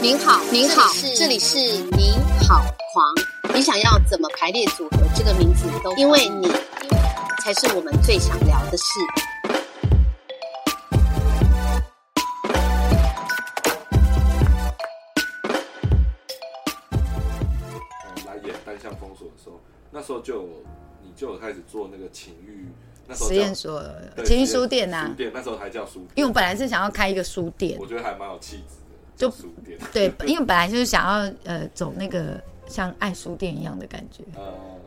您好，您好，这里是您好狂。你想要怎么排列组合这个名字都，因为你才是我们最想聊的事。呃来演单向封锁的时候，那时候就你就有开始做那个情欲，那时候实验所对情绪书店呐、书店那时候还叫书店，因为我本来是想要开一个书店我，觉得还蛮有气质的，就书店，对，因为本来就是想要呃走那个像爱书店一样的感觉。呃，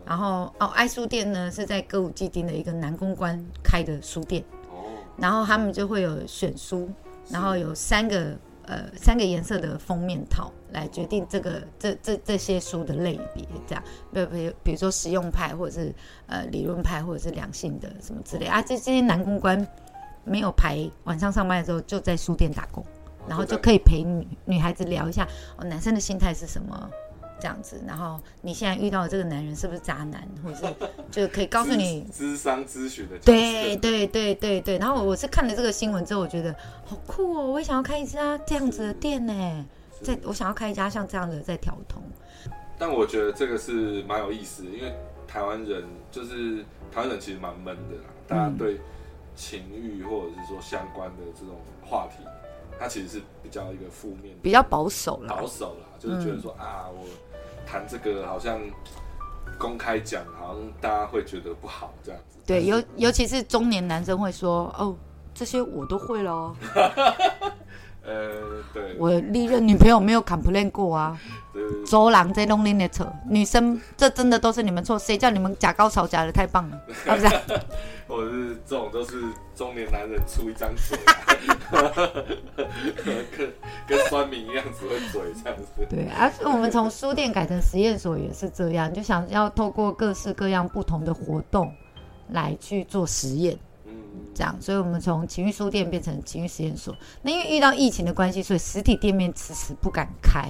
然后哦，爱书店呢是在歌舞伎町的一个南公关开的书店，哦，然后他们就会有选书，然后有三个呃三个颜色的封面套来决定这个这这这些书的类别，这样，比比比如说实用派，或者是呃理论派，或者是良性的什么之类啊，这这些男公关没有排晚上上班的时候就在书店打工，然后就可以陪女女孩子聊一下哦男生的心态是什么。这样子，然后你现在遇到的这个男人是不是渣男，或者是就可以告诉你 智商咨询的对对对对对，然后我是看了这个新闻之后，我觉得好酷哦，我也想要开一家这样子的店呢，在我想要开一家像这样的在调通。但我觉得这个是蛮有意思的，因为台湾人就是台湾人其实蛮闷的啦，大家对情欲或者是说相关的这种话题，它其实是比较一个负面比较保守啦。保，守啦，就是觉得说、啊，我谈这个好像公开讲，好像大家会觉得不好这样子。对，尤尤其是中年男生会说，哦，这些我都会咯，呃，对，我历任女朋友没有 complain 过啊，对。对对周郎在弄恁的错，女生这真的都是你们错，谁叫你们假高潮假的太棒了，啊不是？啊、或者是这种都是中年男人出一张嘴、啊，跟跟酸民一样只会嘴这样子。对，而、且我们从书店改成实验所也是这样，就想要透过各式各样不同的活动来去做实验，嗯，这样，所以我们从情绪书店变成情绪实验所。那因为遇到疫情的关系，所以实体店面迟迟不敢开，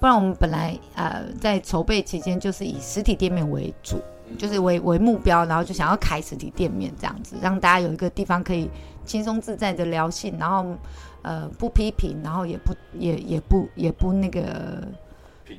不然我们本来呃在筹备期间就是以实体店面为主，嗯。就是为为目标，然后就想要开实体店面这样子，让大家有一个地方可以轻松自在的聊性，然后呃不批评，然后也不也也不也不那个平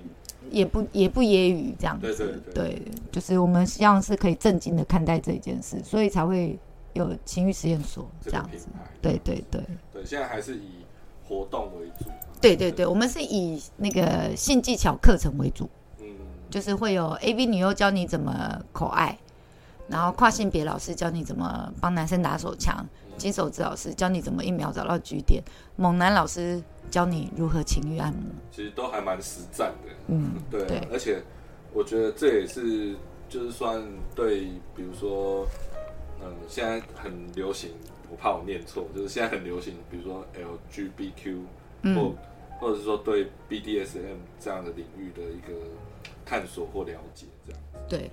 也不也不揶揄这样子，对对对。就是我们希望是可以正经的看待这件事，所以才会有情欲实验所这样子，对对对。对，现在还是以活动为主嘛。对对对，我们是以那个性技巧课程为主，嗯，就是会有 AV 女优教你怎么口爱，然后跨性别老师教你怎么帮男生打手枪，金手指老师教你怎么一秒找到据点，猛男老师教你如何情欲按摩。其实都还蛮实战的。嗯，对而且我觉得这也是就是算对，比如说，嗯，现在很流行，我怕我念错，就是现在很流行，比如说 LGBTQ，或、嗯或者是说对 BDSM 这样的领域的一个探索或了解，这样。对，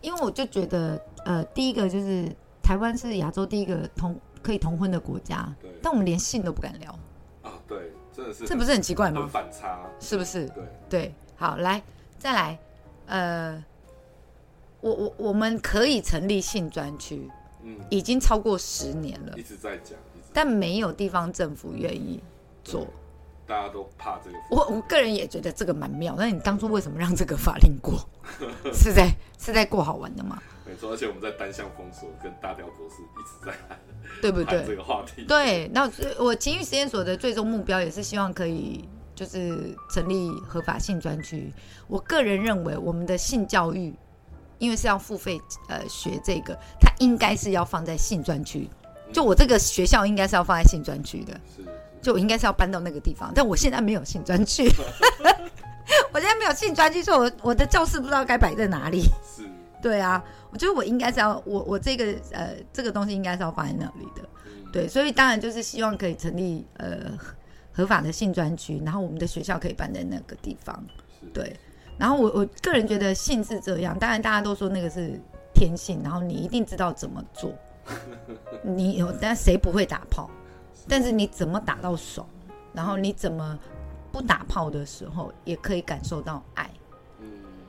因为我就觉得，呃，第一个就是台湾是亚洲第一个同可以同婚的国家对，但我们连性都不敢聊，啊，对，真的是这不是很奇怪很吗？反差？是不是？对，对，好，来，再来，呃，我我我们可以成立性专区，嗯，已经超过十年了一，直在讲，但没有地方政府愿意做。大家都怕这个。我我个人也觉得这个蛮妙，那你当初为什么让这个法令过？是在是在过好玩的吗？没错，而且我们在单向封锁跟大雕博士一直在谈对不对这？个话题。对，那我情欲实验所的最终目标也是希望可以就是成立合法性专区。我个人认为，我们的性教育，因为是要付费呃学这个，它应该是要放在性专区。就我这个学校应该是要放在性专区的，是是就我应该是要搬到那个地方，但我现在没有性专区，我现在没有性专区，所以我我的教室不知道该摆在哪里。是，对啊，我觉得我应该是要我我这个呃这个东西应该是要放在那里的。嗯，对，所以当然就是希望可以成立呃合合法的性专区，然后我们的学校可以搬在那个地方。是，对，然后我我个人觉得性是这样，当然大家都说那个是天性，然后你一定知道怎么做，你有，但谁不会打炮？但是你怎么打到爽，然后你怎么不打炮的时候也可以感受到爱。嗯，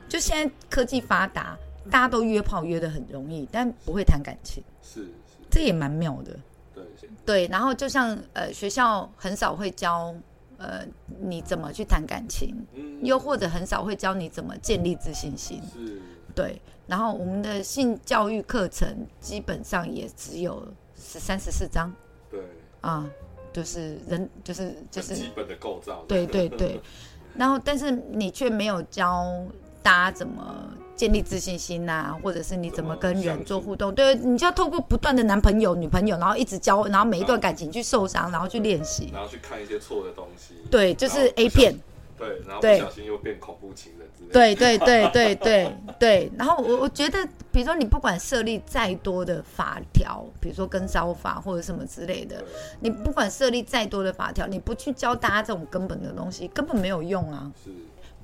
就现在科技发达，大家都约炮约的很容易，但不会谈感情，是是，这也蛮妙的。对，对，然后就像呃学校很少会教呃你怎么去谈感情，嗯。又或者很少会教你怎么建立自信心。是。对，然后我们的性教育课程基本上也只有十三十四章。对，啊，就是人就是就是基本的构造，对对对，然后但是你却没有教大家怎么建立自信心呐、或者是你怎么跟人做互动。对，你就要透过不断的男朋友、女朋友，然后一直交，然后每一段感情去受伤，然后去练习。然后去看一些错的东西，对，就是 A 片。对，然后不小心又变恐怖情人之类的，对对对对对对，然后 我我觉得，比如说你不管设立再多的法条，比如说跟骚法或者什么之类的，你不管设立再多的法条，你不去教大家这种根本的东西，根本没有用啊。是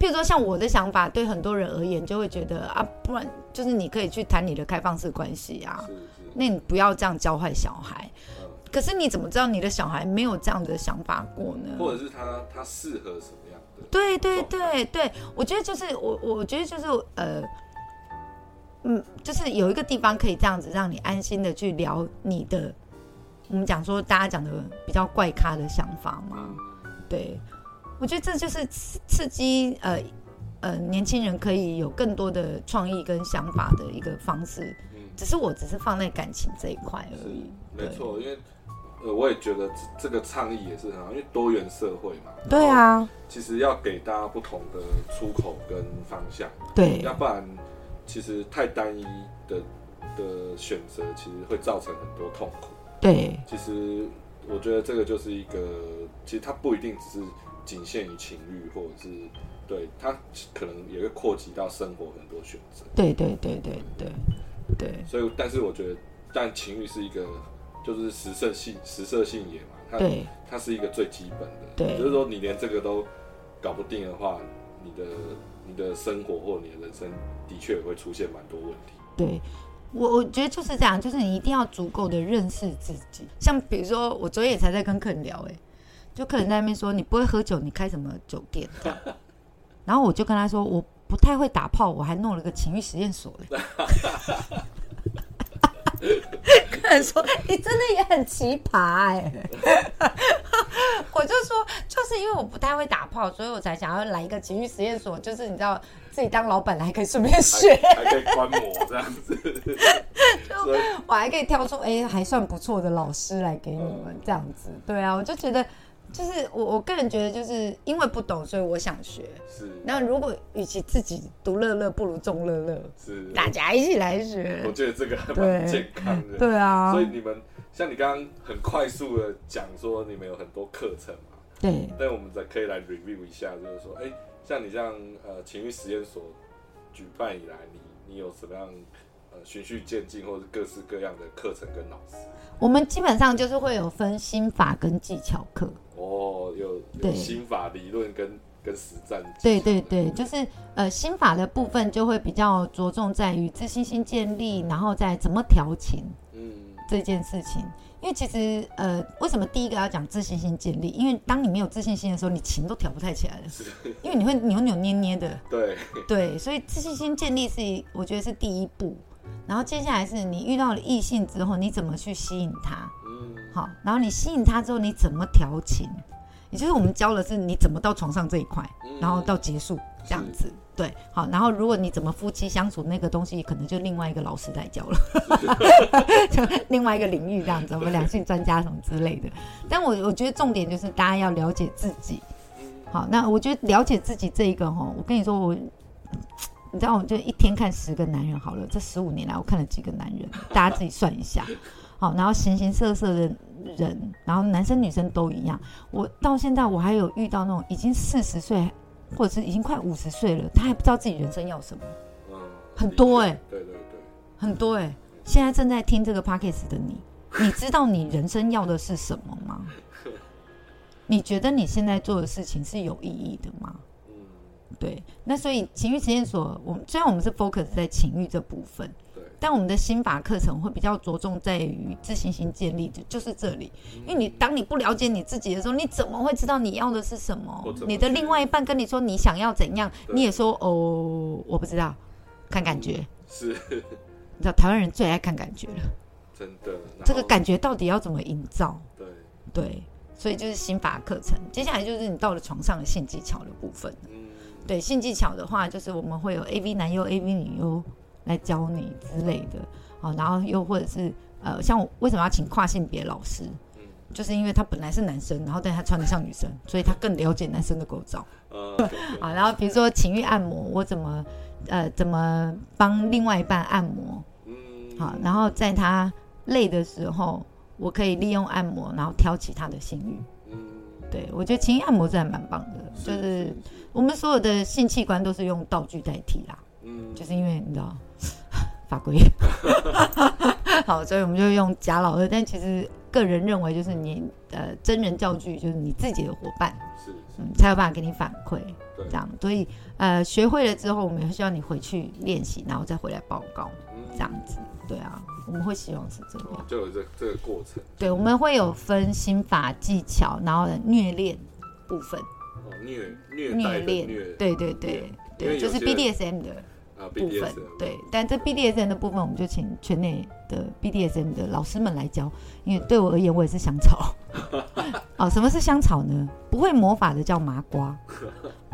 譬如说，像我的想法，对很多人而言，就会觉得啊，不然就是你可以去谈你的开放式关系啊是，是，那你不要这样教坏小孩。嗯，可是你怎么知道你的小孩没有这样的想法过呢？或者是他他适合什么样的？对对对对，我觉得就是我，我觉得就是呃，嗯，就是有一个地方可以这样子让你安心的去聊你的，我们讲说大家讲的比较怪咖的想法嘛。嗯，对，我觉得这就是刺刺激呃呃年轻人可以有更多的创意跟想法的一个方式。嗯只是我只是放在感情这一块而已。没错，因为呃，我也觉得这这个倡议也是很好，因为多元社会嘛。对，啊，其实要给大家不同的出口跟方向，对要不然其实太单一的的选择，其实会造成很多痛苦。对其实我觉得这个就是一个，其实它不一定只是仅限于情欲，或者是对它可能也会扩及到生活很多选择。对对对对对对所以，但是我觉得，但情欲是一个就是食色性食色性也嘛，它对它是一个最基本的。对就是说你连这个都搞不定的话，你的你的生活或你的人生的确也会出现蛮多问题。对。我我觉得就是这样，就是你一定要足够的认识自己。像比如说，我昨天也才在跟客人聊、哎，就客人在那边说你不会喝酒，你开什么酒店？这样 然后我就跟他说，我不太会打炮，我还弄了个情欲实验所嘞。客人说你真的也很奇葩哎、我就说就是因为我不太会打炮，所以我才想要来一个情欲实验所，就是你知道自己当老板还可以顺便学。还还可以观摩这样子，就我还可以挑出哎、还算不错的老师来给你们这样子。对啊，我就觉得就是我我个人觉得就是因为不懂，所以我想学。是那如果与其自己独乐乐，不如众乐乐，是，大家一起来学我。觉得这个还蛮健康的。对啊所，以你们像你刚刚很快速的讲说你们有很多课程嘛，对但我们再可以来 review 一下，就是说，哎、像你这样呃情欲实验所举办以来，你你有什么样呃循序渐进，或者是各式各样的课程跟老师？我们基本上就是会有分心法跟技巧课。哦，有有对心法理论跟跟实战对对对，就是呃心法的部分就会比较着重在于自信心建立，然后再怎么调情。嗯，这件事情。因为其实，呃，为什么第一个要讲自信心建立？因为当你没有自信心的时候，你情都调不太起来了，因为你会扭扭捏捏的。对，对，所以自信心建立是，我觉得是第一步。然后接下来是你遇到了异性之后，你怎么去吸引他？嗯，好，然后你吸引他之后，你怎么调情？也就是我们教的是你怎么到床上这一块，嗯然后到结束这样子。对，好，然后如果你怎么夫妻相处那个东西，可能就另外一个老师来教了，就另外一个领域这样子，我们两性专家什么之类的。但我我觉得重点就是大家要了解自己。嗯好，那我觉得了解自己这一个哈，我跟你说，我你知道，我就一天看十个男人好了，这十五年来我看了几个男人，大家自己算一下。好，然后形形色色的人，然后男生女生都一样。我到现在我还有遇到那种已经四十岁，或者是已经快五十岁了，他还不知道自己人生要什么，嗯，很多欸对对对，很多哎、现在正在听这个 podcast 的你，你知道你人生要的是什么吗？你觉得你现在做的事情是有意义的吗？嗯，对，那所以情欲实验所，我们虽然我们是 focus 在情欲这部分，对，但我们的心法课程会比较着重在于自信心建立，就就是这里。因为你当你不了解你自己的时候，你怎么会知道你要的是什么？么你的另外一半跟你说你想要怎样，你也说哦，我不知道，看感觉。是，你知道台湾人最爱看感觉了，真的，然这个感觉到底要怎么营造？对，对，所以就是心法课程。接下来就是你到了床上的性技巧的部分。嗯，对性技巧的话，就是我们会有 A V 男优、A V 女优来教你之类的，好，然后又或者是呃，像我为什么要请跨性别老师？嗯就是因为他本来是男生，然后但他穿的像女生，所以他更了解男生的构造 啊。然后比如说情欲按摩，我怎么呃怎么帮另外一半按摩，嗯，好，然后在他累的时候，我可以利用按摩，然后挑起他的性欲。嗯，对我觉得情欲按摩是还蛮棒的，就是我们所有的性器官都是用道具代替啦，嗯，就是因为你知道 法规，好，所以我们就用假老二。但其实个人认为，就是你呃真人教具，就是你自己的伙伴，是是，嗯，才有办法给你反馈对这样。所以呃学会了之后，我们也希望你回去练习，然后再回来报告嗯这样子。对啊，我们会希望是这样。就有这这个过程，对，我们会有分心法技巧，然后虐恋部分，哦，虐虐虐恋虐，，对对对对，就是 BDSM 的啊部分对。但这 BDSM 的部分，我们就请圈内的 BDSM 的老师们来教，因为对我而言，我也是香草。哦，什么是香草呢？不会魔法的叫麻瓜，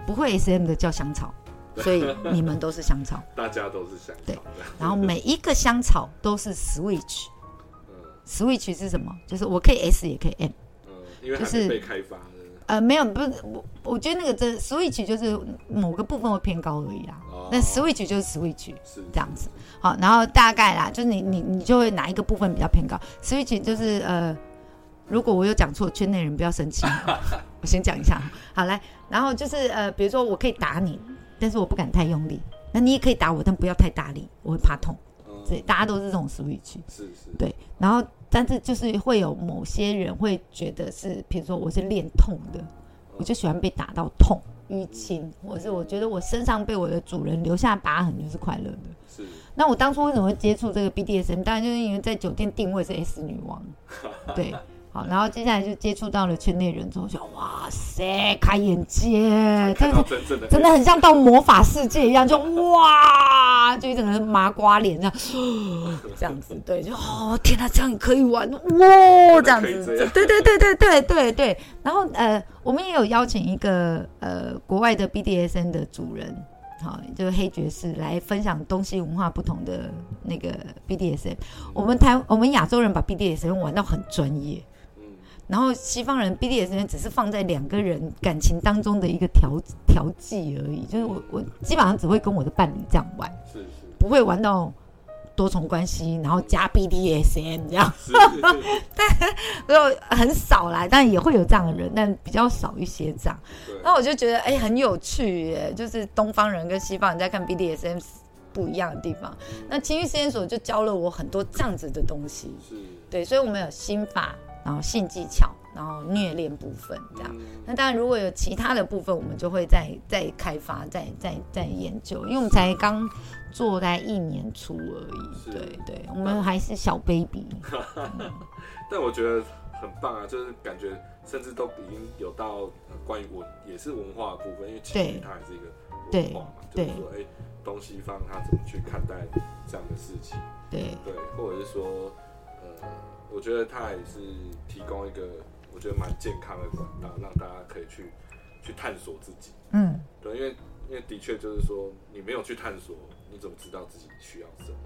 不会 SM 的叫香草，所以你们都是香草。大家都是香草对，然后每一个香草都是 switch。嗯 switch 是什么？就是我可以 S 也可以 M。嗯，因为还就是被开发的，呃，没有，不是我，我觉得那个真 switch 就是某个部分会偏高而已啦。哦那 switch 就是 switch 是这样子。好，然后大概啦，就是你你你就会哪一个部分比较偏高？switch 就是呃，如果我有讲错，圈内人不要生气，我先讲一下。好来，然后就是呃，比如说我可以打你，但是我不敢太用力。那你也可以打我，但不要太大力，我会怕痛。嗯所以大家都是这种 switch。是是，对，然后但是就是会有某些人会觉得是，比如说我是练痛的，我就喜欢被打到痛、淤青，或者是我觉得我身上被我的主人留下疤痕就是快乐的。是那我当初为什么会接触这个 BDSM？当然就是因为在酒店定位是 S 女王，对。好，然后接下来就接触到了圈内人之后，就哇塞，开眼界，真的到真的很像到魔法世界一样，就哇，就一整个麻瓜脸这样，这样子，对，就哦天哪，这样也可以玩哇，这样子，对对对对对对对。然后呃，我们也有邀请一个呃国外的 BDSN 的主人。好，就是黑爵士来分享东西文化不同的那个 BDSN。我们台我们亚洲人把 BDSN 玩到很专业，嗯然后西方人 BDSM 只是放在两个人感情当中的一个调调剂而已，就是我我基本上只会跟我的伴侣这样玩，是是。不会玩到多重关系，然后加 BDSM 这样，是是是，就 很少啦，但也会有这样的人，但比较少一些这样。那我就觉得哎、很有趣耶，就是东方人跟西方人在看 BDSM 不一样的地方。那情欲实验所就教了我很多这样子的东西，是。对，所以我们有心法，然后性技巧，然后虐恋部分这样。嗯那当然，如果有其他的部分，我们就会再再开发、再再再研究，因为我们才刚做大概一年出而已。是对对，我们还是小 baby。但我觉得很棒啊，就是感觉甚至都已经有到呃关于文也是文化的部分，因为情对侣它也是一个对文化嘛，就是对说哎、东西方他怎么去看待这样的事情，对对，或者是说呃，我觉得它也是提供一个我觉得蛮健康的管道，让大家可以去去探索自己，嗯，对，因为因为的确就是说你没有去探索，你怎么知道自己需要什么？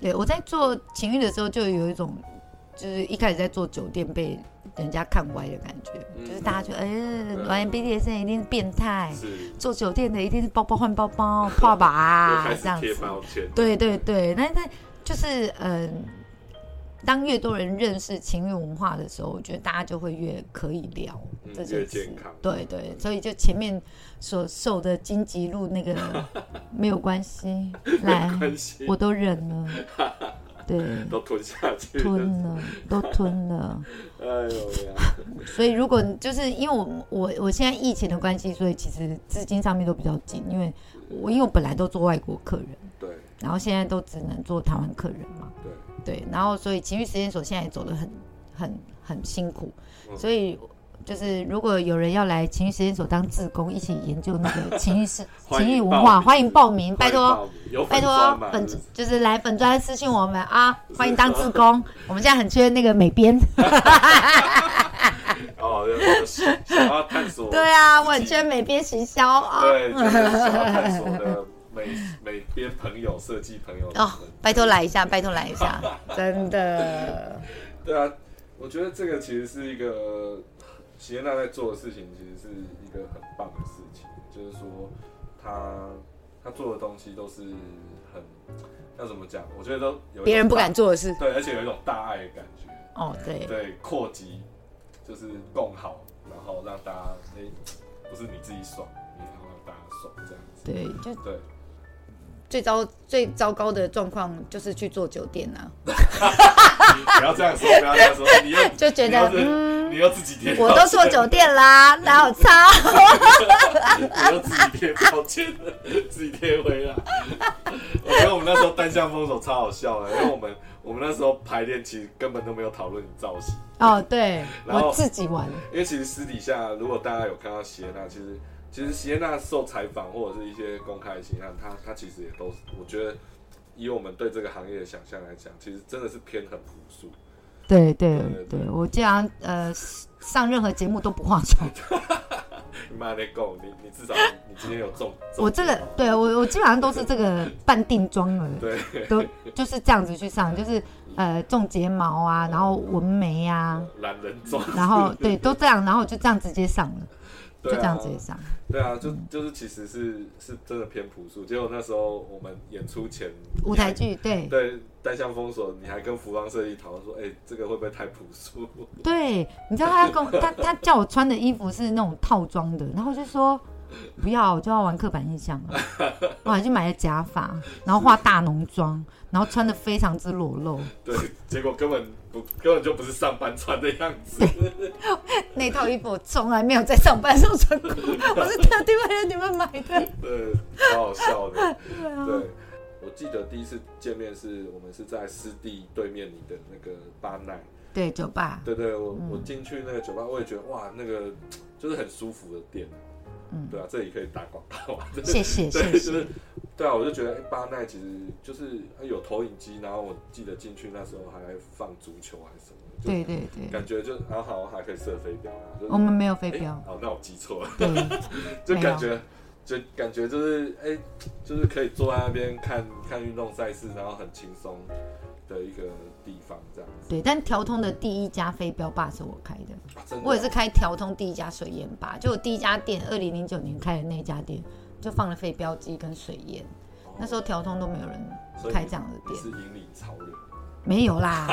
对，我在做情欲的时候，就有一种，就是一开始在做酒店被人家看歪的感觉，嗯。就是大家觉得，哎、对。玩 BDSM 一定是变态，是。做酒店的一定是包包换包包、跨把啊就开始贴这样子。对对对，那那就是嗯、当越多人认识情欲文化的时候，我觉得大家就会越可以聊嗯这件事。对对，所以就前面所受的荆棘路那个 没有关系，来，我都忍了，对，都吞下去，吞了，都吞了。哎呦呀，所以如果就是因为我我我现在疫情的关系，所以其实资金上面都比较紧，因为我因为我本来都做外国客人，对。然后现在都只能做台湾客人。嘛，对，然后所以情绪实验所现在也走得很很很辛苦，嗯所以就是如果有人要来情绪实验所当志工，一起研究那个 情绪是情绪文化，欢迎报名，拜托。拜托粉就是来粉专私信我们啊，欢迎当志工。我们现在很缺那个美编，哦，要探索，对啊，我很缺美编行销啊。对，想要探索的美美编朋友、设计朋友哦，拜托来一下，拜托来一下，真的。对啊，我觉得这个其实是一个喜耶娜在做的事情，其实是一个很棒的事情。就是说，他他做的东西都是很要怎么讲？我觉得都有别人不敢做的事。对，而且有一种大爱的感觉。哦，对，对，扩及就是共好，然后让大家哎、不是你自己爽，你也要让大家爽这样子。对，就对，最糟最糟糕的状况就是去做酒店啊，不要这样说，不要这样说，你又就觉得你又是嗯，你又自己贴，我都做酒店啦，哪有差？你又自己贴标签了，自己贴回来。我觉得我们那时候单向封锁超好笑的，因为我们我们那时候排练其实根本都没有讨论你造型，哦，对，我自己玩。因为其实私底下如果大家有看到席耶娜，其实其实席耶娜受采访或者是一些公开的形象，她她其实也都是，我觉得以我们对这个行业的想象来讲，其实真的是偏很朴素。对对对我既然呃上任何节目都不化妆，你妈的够，你你至少你今天有中，中我这个对我我基本上都是这个半定妆了，对。都就是这样子去上，就是呃种睫毛啊，然后纹眉啊，懒人妆，然后对都这样，然后就这样直接上了，就这样直接上。对啊，就就是其实是是真的偏朴素。结果那时候我们演出前，舞台剧对对单向封锁，你还跟服装设计讨论说，哎、这个会不会太朴素？对，你知道他要跟我 他他叫我穿的衣服是那种套装的，然后我就说不要，我就要玩刻板印象了。我还去买了假发，然后化大浓妆，然后穿的非常之裸露。对，结果根本不根本就不是上班穿的样子。那套衣服我从来没有在上班时候穿过，我是特地为了你们买的。对，超好笑的。对啊，对，我记得第一次见面是我们是在湿地对面你的那个巴奈。对酒吧，对对，我、嗯我进去那个酒吧，我也觉得哇，那个就是很舒服的店。嗯对啊，这里可以打广告啊。谢谢对，谢就是谢。对啊，我就觉得哎、巴奈其实就是有投影机，然后我记得进去那时候还放足球还是什么对对对，感觉就然后好像还可以射飞镖啊。我们没有飞哎镖，哦，那我记错了，对就感觉就感觉就是哎、就是可以坐在那边看看运动赛事，然后很轻松的一个地方这样子。对。但调通的第一家飞镖吧是我开的。啊、真的我也是开调通第一家水烟吧，就我第一家店，二零零九年开的那家店，就放了飞镖机跟水烟。那时候调通都没有人开这样的店，是引领潮流。没有啦。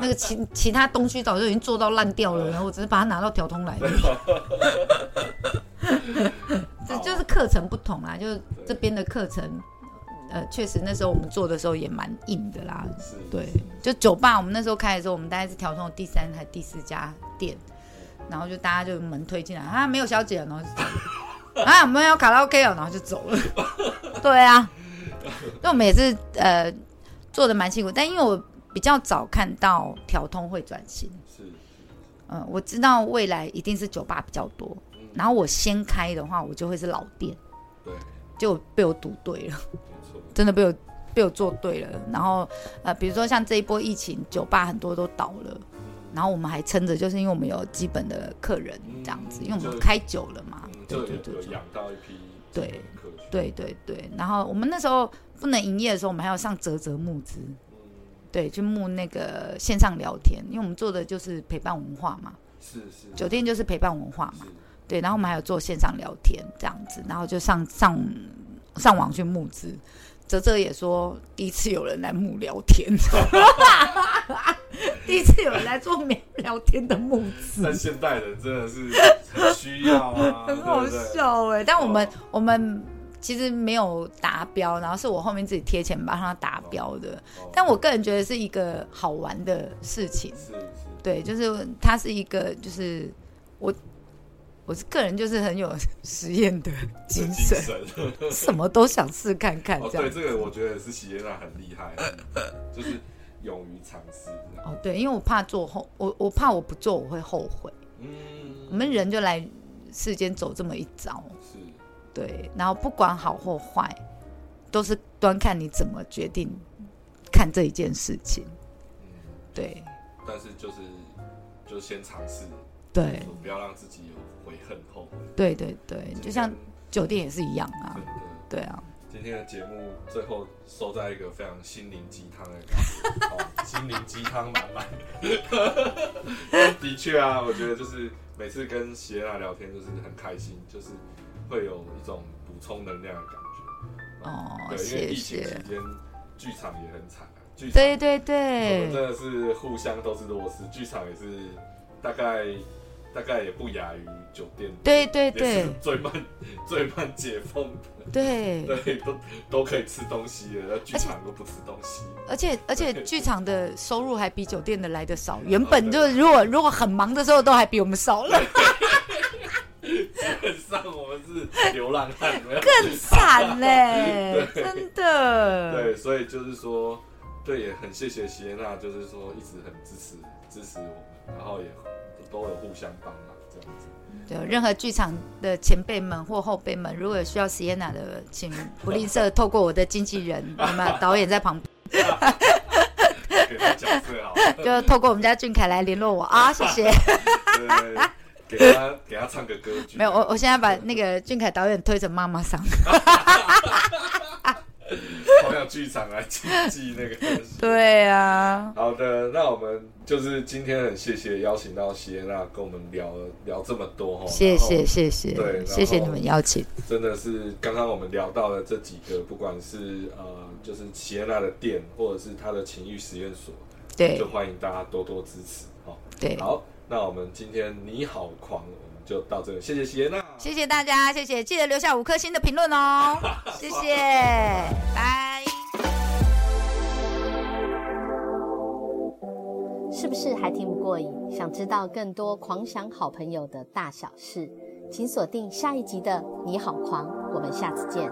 那个其其他东西早就已经做到烂掉了，然后我只是把它拿到调通来的。这就是课程不同啦，就是这边的课程，呃，确实那时候我们做的时候也蛮硬的啦。是，对，就酒吧，我们那时候开的时候，我们大概是调通的第三还第四家店，然后就大家就门推进来啊，没有小姐，然后 啊，没有卡拉 OK 哦，然后就走了。对啊，那我们也是呃做的蛮辛苦，但因为我比较早看到调通会转型，是，嗯、我知道未来一定是酒吧比较多，然后我先开的话，我就会是老店，对，就被我赌对了。没错，真的被我被我做对了。然后呃，比如说像这一波疫情，酒吧很多都倒了，然后我们还撑着，就是因为我们有基本的客人这样子，嗯因为我们开久了嘛。嗯，对对对对。养到一批对对对对。然后我们那时候不能营业的时候，我们还要上泽泽募资，嗯，对，去募那个线上聊天，因为我们做的就是陪伴文化嘛，是是，酒店就是陪伴文化嘛。对，然后我们还有做线上聊天这样子，然后就上上上网去募资。泽泽也说，第一次有人来募聊天，第一次有人来做聊聊天的募资，但现代人真的是很需要啊，很好。笑哎、但我们、哦我们其实没有达标，然后是我后面自己贴钱帮他达标的。哦但我个人觉得是一个好玩的事情，是是，对，就是它是一个，就是我我是个人就是很有 实验的精精神，什么都想试看看哦，对，这样。这个我觉得是喜耶娜很厉害，就是勇于尝试。哦，对，因为我怕做后，我我怕我不做我会后悔。嗯，我们人就来世间走这么一遭，是，对，然后不管好或坏，都是端看你怎么决定看这一件事情，嗯，对。但是就是就先尝试，对。不要让自己有悔恨后悔。对对对，就像酒店也是一样啊对啊，今天的节目最后收在一个非常心灵鸡汤的感觉，哦，心灵鸡汤满满。的确啊，我觉得就是每次跟喜耶娜聊天，就是很开心，就是会有一种补充能量的感觉。哦，对，因为疫情期谢，间剧场也很惨啊，剧场对对对我们真的是互相都是弱势，剧场也是大概大概也不亚于酒店，对对也对最慢 最慢解封的，对，对，都都可以吃东西了，剧场都不吃东西，而且而且剧场的收入还比酒店的来的少，原本就如果如果很忙的时候都还比我们少了，基本上我们是流浪汉，更惨嘞，真的。对，所以就是说，对，也很谢谢席耶娜，就是说一直很支持支持我们，然后也都有互相帮忙这样子。对，任何剧场的前辈们或后辈们，如果有需要 Sienna 的，请不吝啬透过我的经纪人，那么导演在旁边，给他角色好，就透过我们家俊凯来联络我啊，谢谢。给他给他唱个歌曲。没有，我我现在把那个俊凯导演推成妈妈桑，好想剧场来经济那个东西。对啊，好的，那我们就是今天很谢谢邀请到席耶娜跟我们聊了聊这么多哈，谢谢谢谢对谢谢你们邀请，真的是刚刚我们聊到的这几个，不管是呃就是席耶娜的店，或者是她的情欲实验所，对。就欢迎大家多多支持哦。对，好，那我们今天你好狂，我们就到这里，谢谢席耶娜，谢谢大家，谢谢，记得留下五颗星的评论哦，谢谢，拜。是不是还听不过瘾？想知道更多狂想好朋友的大小事，请锁定下一集的《你好狂》，我们下次见。